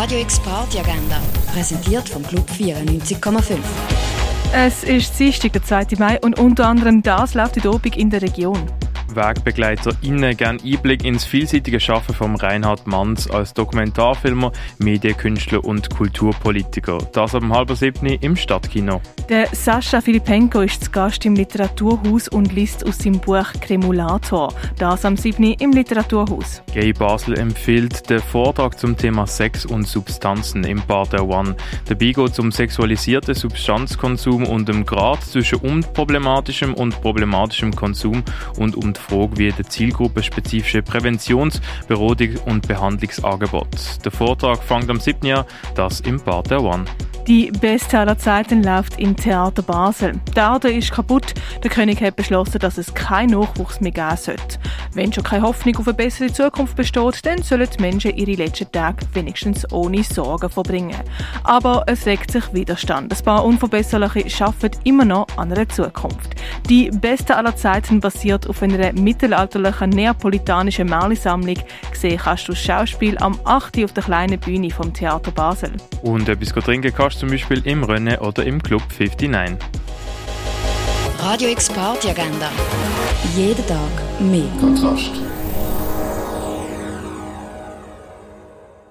Radio X Party Agenda, präsentiert vom Club 94,5. Es ist Dienstag, der 2. Mai und unter anderem das läuft die Obig in der Region. WegbegleiterInnen gern Einblick ins vielseitige Schaffen von Reinhard Manns als Dokumentarfilmer, Medienkünstler und Kulturpolitiker. Das am halber siebten im Stadtkino. Der Sascha Filipenko ist zu Gast im Literaturhaus und liest aus seinem Buch Kremulator. Das am siebten im Literaturhaus. Gay Basel empfiehlt den Vortrag zum Thema Sex und Substanzen im Part der One. Dabei geht es um sexualisierten Substanzkonsum und dem Grad zwischen unproblematischem und problematischem Konsum und um die Frage, wie der zielgruppenspezifische Präventions-, Beratung und Behandlungsangebot. Der Vortrag fängt am 7. Jahr, das im Part der One. Die beste aller Zeiten läuft im Theater Basel. Der Erde ist kaputt. Der König hat beschlossen, dass es keinen Nachwuchs mehr geben sollte. Wenn schon keine Hoffnung auf eine bessere Zukunft besteht, dann sollen die Menschen ihre letzten Tage wenigstens ohne Sorgen verbringen. Aber es regt sich Widerstand. Ein paar Unverbesserliche arbeiten immer noch an einer Zukunft. Die beste aller Zeiten basiert auf einer mittelalterlichen neapolitanischen Märchensammlung. Gesehen kannst du das Schauspiel am 8. auf der kleinen Bühne vom Theater Basel. Und etwas trinken kannst du zum Beispiel im Rennen oder im Club 59. Radio X Party Agenda. Jeden Tag mehr. Kontrast.